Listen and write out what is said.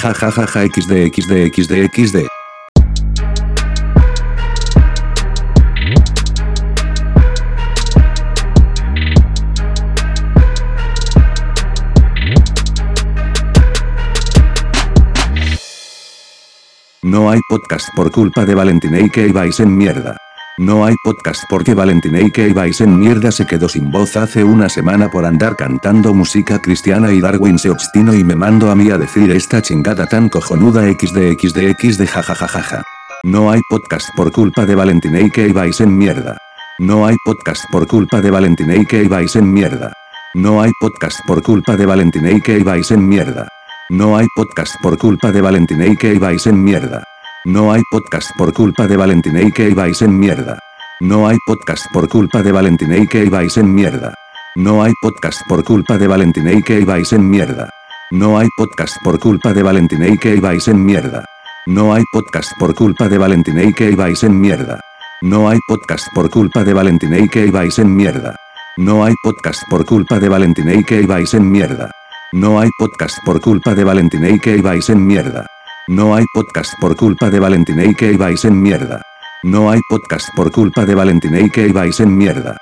Ja ja ja ja xd xd xd xd. No hay podcast por culpa de Valentín y que ibais en mierda. No hay podcast porque Valentín y que ibais en mierda se quedó sin voz hace una semana por andar cantando música cristiana y Darwin se obstinó y me mandó a mí a decir esta chingada tan cojonuda xd xd xd jajajajaja. No hay podcast por culpa de Valentín y que ibais en mierda. No hay podcast por culpa de Valentín y que ibais en mierda. No hay podcast por culpa de Valentín y que ibais en mierda. No hay podcast por culpa de Valentín y que ibais en mierda. No hay podcast por culpa de Valentín y que ibais en mierda. No hay podcast por culpa de Valentín y que ibais en mierda. No hay podcast por culpa de Valentín y que ibais en mierda. No hay podcast por culpa de Valentín y que ibais en mierda. No hay podcast por culpa de Valentín y que ibais en mierda. No hay podcast por culpa de Valentín y que ibais en mierda. No hay podcast por culpa de Valentín y que ibais en mierda. No hay podcast por culpa de Valentín y que ibais en mierda. No hay podcast por culpa de Valentín y que ibais en mierda. No hay podcast por culpa de Valentín y que ibais en mierda.